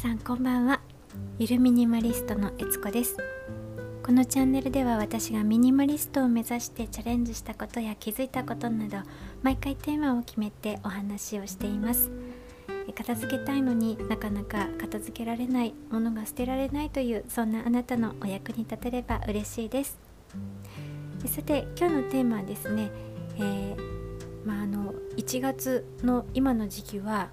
さんこんばんは。ゆるミニマリストのえつこです。このチャンネルでは私がミニマリストを目指してチャレンジしたことや気づいたことなど毎回テーマを決めてお話をしています。片付けたいのになかなか片付けられないものが捨てられないというそんなあなたのお役に立てれば嬉しいです。さて今日のテーマはですね、えー、まあ、あの1月の今の時期は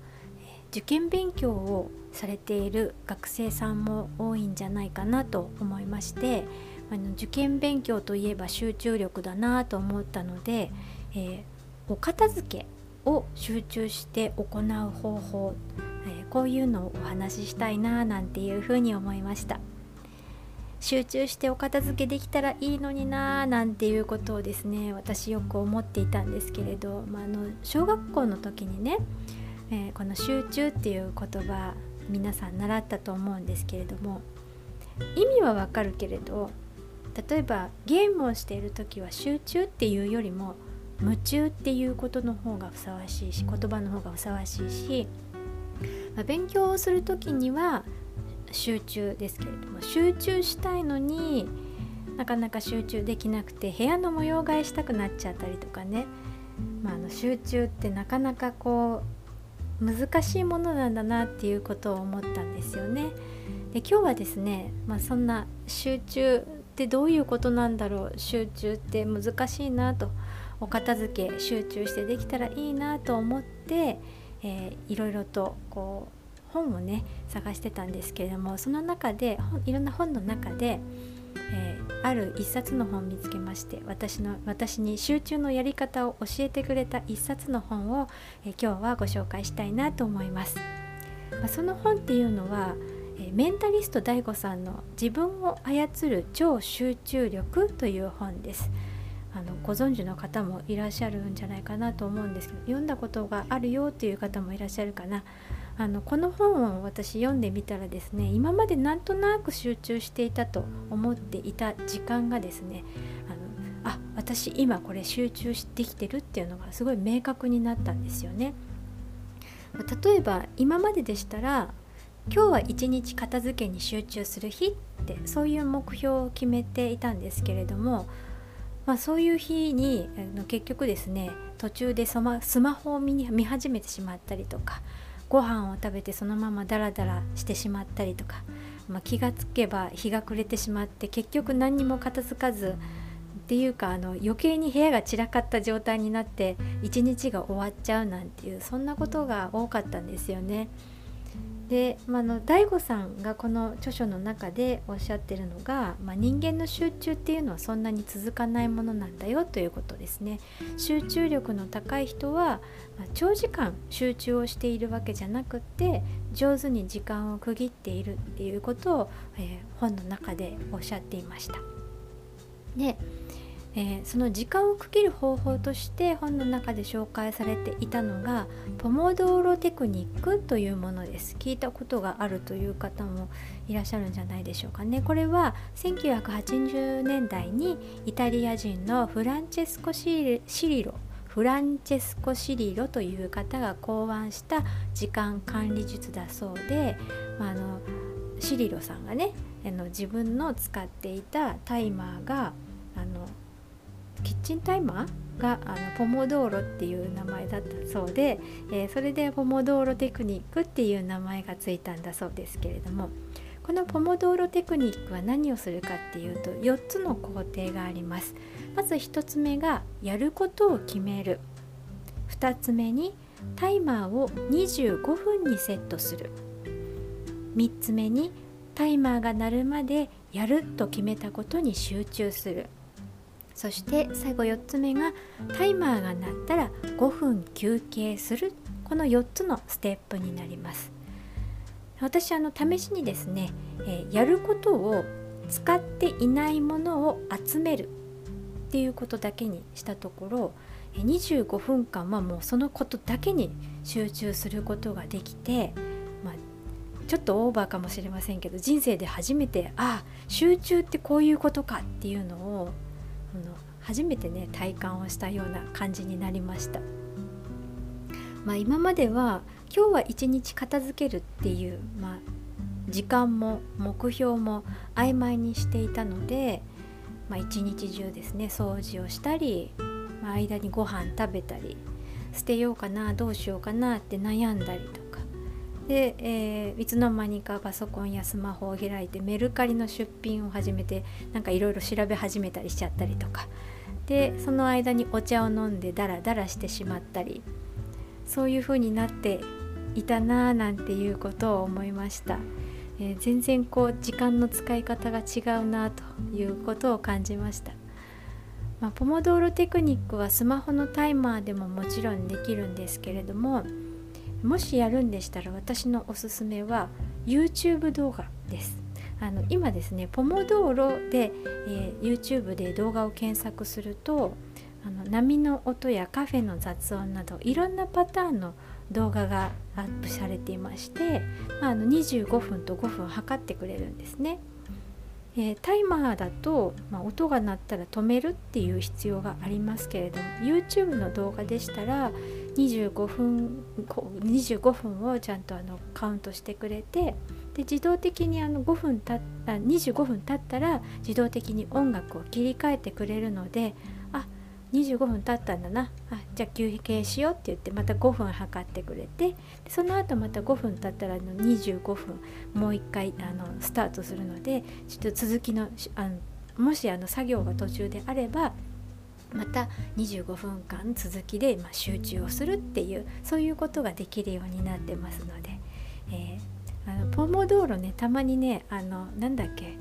受験勉強をされている学生さんも多いんじゃないかなと思いましてあの受験勉強といえば集中力だなと思ったので、えー、お片付けを集中して行う方法、えー、こういうのをお話ししたいななんていうふうに思いました。集中してお片付けできたらいいのにななんていうことをですね私よく思っていたんですけれど、まあ、あの小学校の時にねえー、この集中っていう言葉皆さん習ったと思うんですけれども意味はわかるけれど例えばゲームをしている時は集中っていうよりも夢中っていうことの方がふさわしいし言葉の方がふさわしいし、まあ、勉強をする時には集中ですけれども集中したいのになかなか集中できなくて部屋の模様替えしたくなっちゃったりとかね、まあ、あの集中ってなかなかこう難しいものなんだなっていうことを思ったんですよね。で今日はですね、まあ、そんな集中ってどういうことなんだろう集中って難しいなとお片付け集中してできたらいいなと思って、えー、いろいろとこう本をね探してたんですけれどもその中でいろんな本の中でえー、ある一冊の本を見つけまして私の私に集中のやり方を教えてくれた一冊の本を、えー、今日はご紹介したいなと思います。まあ、その本っていうのは、えメンタリスト DAIGO さんの「自分を操る超集中力」という本です。あのご存知の方もいらっしゃるんじゃないかなと思うんですけど読んだことがあるよという方もいらっしゃるかなあのこの本を私読んでみたらですね今までなんとなく集中していたと思っていた時間がですねあのあ私今これ集中できてるっていうのがすごい明確になったんですよね。例えば今まででしたら今日は一日片付けに集中する日ってそういう目標を決めていたんですけれども、まあ、そういう日に結局ですね途中でスマホを見見始めてしまったりとかご飯を食べてそのままダラダラしてしまったりとか、まあ、気がつけば日が暮れてしまって結局何にも片付かずっていうかあの余計に部屋が散らかった状態になって一日が終わっちゃうなんていうそんなことが多かったんですよね。で、まあの DAIGO さんがこの著書の中でおっしゃってるのが、まあ、人間の集中っていうのはそんなに続かないものなんだよということですね。集中力の高い人は、まあ、長時間集中をしているわけじゃなくって上手に時間を区切っているっていうことを、えー、本の中でおっしゃっていました。でえー、その時間を区切る方法として本の中で紹介されていたのがポモドーロテクニックというものです。聞いたことがあるという方もいらっしゃるんじゃないでしょうかね。これは1980年代にイタリア人のフランチェスコ・シリロフランチェスコ・シリロという方が考案した時間管理術だそうで、まあ、のシリロさんがねあの自分の使っていたタイマーがあのチンタイマーがあのポモドーロっていう名前だったそうで、えー、それでポモドーロテクニックっていう名前がついたんだそうですけれどもこのポモドーロテクニックは何をするかっていうと4つの工程があります。まず1つ目がやることを決める。2つ目にタイマーを25分にセットする。3つ目にタイマーが鳴るまでやると決めたことに集中する。そして最後4つ目がタイマーが鳴ったら5分休憩する。この4つのステップになります。私あの試しにですね、えー、やることを使っていないものを集める。っていうことだけにしたところ25分間はもうそのことだけに集中することができて、まあ、ちょっとオーバーかもしれませんけど人生で初めてああ集中ってこういうことかっていうのをの初めてね体感をしたような感じになりました。まあ、今までは今日は一日片付けるっていう、まあ、時間も目標も曖昧にしていたので、まあ、一日中ですね掃除をしたり、まあ、間にご飯食べたり捨てようかなどうしようかなって悩んだりとで、えー、いつの間にかパソコンやスマホを開いてメルカリの出品を始めてなんかいろいろ調べ始めたりしちゃったりとか。でその間にお茶を飲んでダラダラしてしまったり。そういう風になっていたなぁなんていうことを思いました、えー、全然こう時間の使い方が違うなということを感じました、まあ、ポモドーロテクニックはスマホのタイマーでももちろんできるんですけれどももしやるんでしたら私のおすすめは YouTube 動画ですあの今ですねポモドーロで、えー、YouTube で動画を検索するとあの波の音やカフェの雑音などいろんなパターンの動画がアップされていまして、まあ、あの25分と5分測ってくれるんですね。えー、タイマーだと、まあ、音が鳴ったら止めるっていう必要がありますけれども YouTube の動画でしたら25分 ,25 分をちゃんとあのカウントしてくれてで自動的にあの5分たあ25分経ったら自動的に音楽を切り替えてくれるので25分経ったんだな。あじゃあ休憩しようって言ってまた5分測ってくれて。その後また5分経ったらの25分もう一回あのスタートするのでちょっと続きのあのもしあの作業が途中であればまた25分間続きで、まあ、集中をするっていうそういうことができるようになってますので、えー、あのポモ道路ねたまにねあのなんだっけ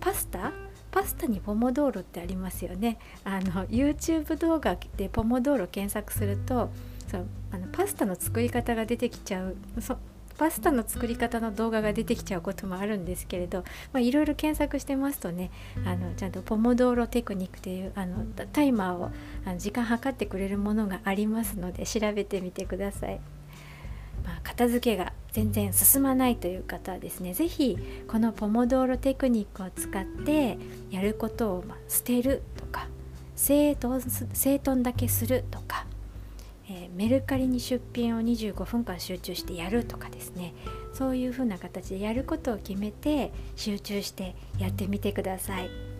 パスタパスタにポモドーロってありますよねあの YouTube 動画でポモドーロ検索するとそうあのパスタの作り方が出てきちゃうパスタの作り方の動画が出てきちゃうこともあるんですけれどいろいろ検索してますとねあのちゃんとポモドーロテクニックというあのタイマーをあの時間計ってくれるものがありますので調べてみてください。まあ、片付けが全然進まないという方はですね是非このポモドーロテクニックを使ってやることをま捨てるとか整頓整頓だけするとか、えー、メルカリに出品を25分間集中してやるとかですねそういうふうな形でやることを決めて集中してやってみてください。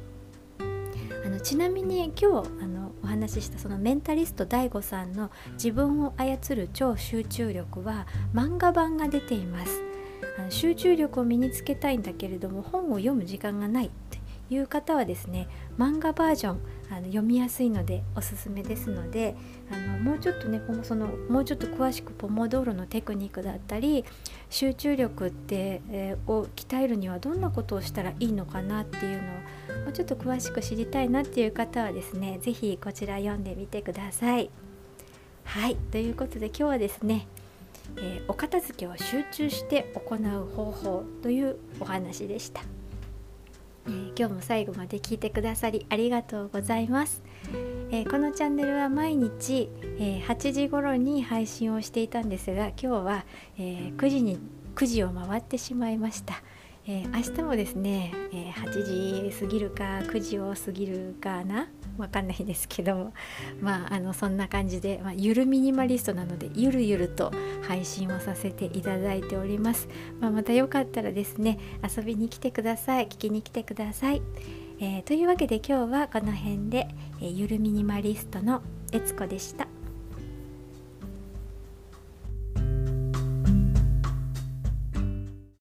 あのちなみに今日あのお話ししたそのメンタリスト DAIGO さんの「自分を操る超集中力」は漫画版が出ています。あの集中力を身につけたいんだけれども本を読む時間がないっていう方はですね漫画バージョンあの読みやすいのでおすすめですのであのもうちょっとねそのもうちょっと詳しくポモドーロのテクニックだったり集中力って、えー、を鍛えるにはどんなことをしたらいいのかなっていうのをもうちょっと詳しく知りたいなっていう方はですね是非こちら読んでみてください。はいということで今日はですねえー、お片付けを集中して行う方法というお話でした。えー、今日も最後まで聞いてくださりありがとうございます、えー、このチャンネルは毎日、えー、8時頃に配信をしていたんですが今日は、え9時に9時を回ってしまいました。えー、明日もですね、えー、8時過ぎるか9時を過ぎるかな？わかんないですけどまああのそんな感じで、まあ、ゆるミニマリストなのでゆるゆると配信をさせていただいております、まあ、またよかったらですね遊びに来てください。聞きに来てください、えー、というわけで今日はこの辺で、えゆるミニマリストのえつこでした。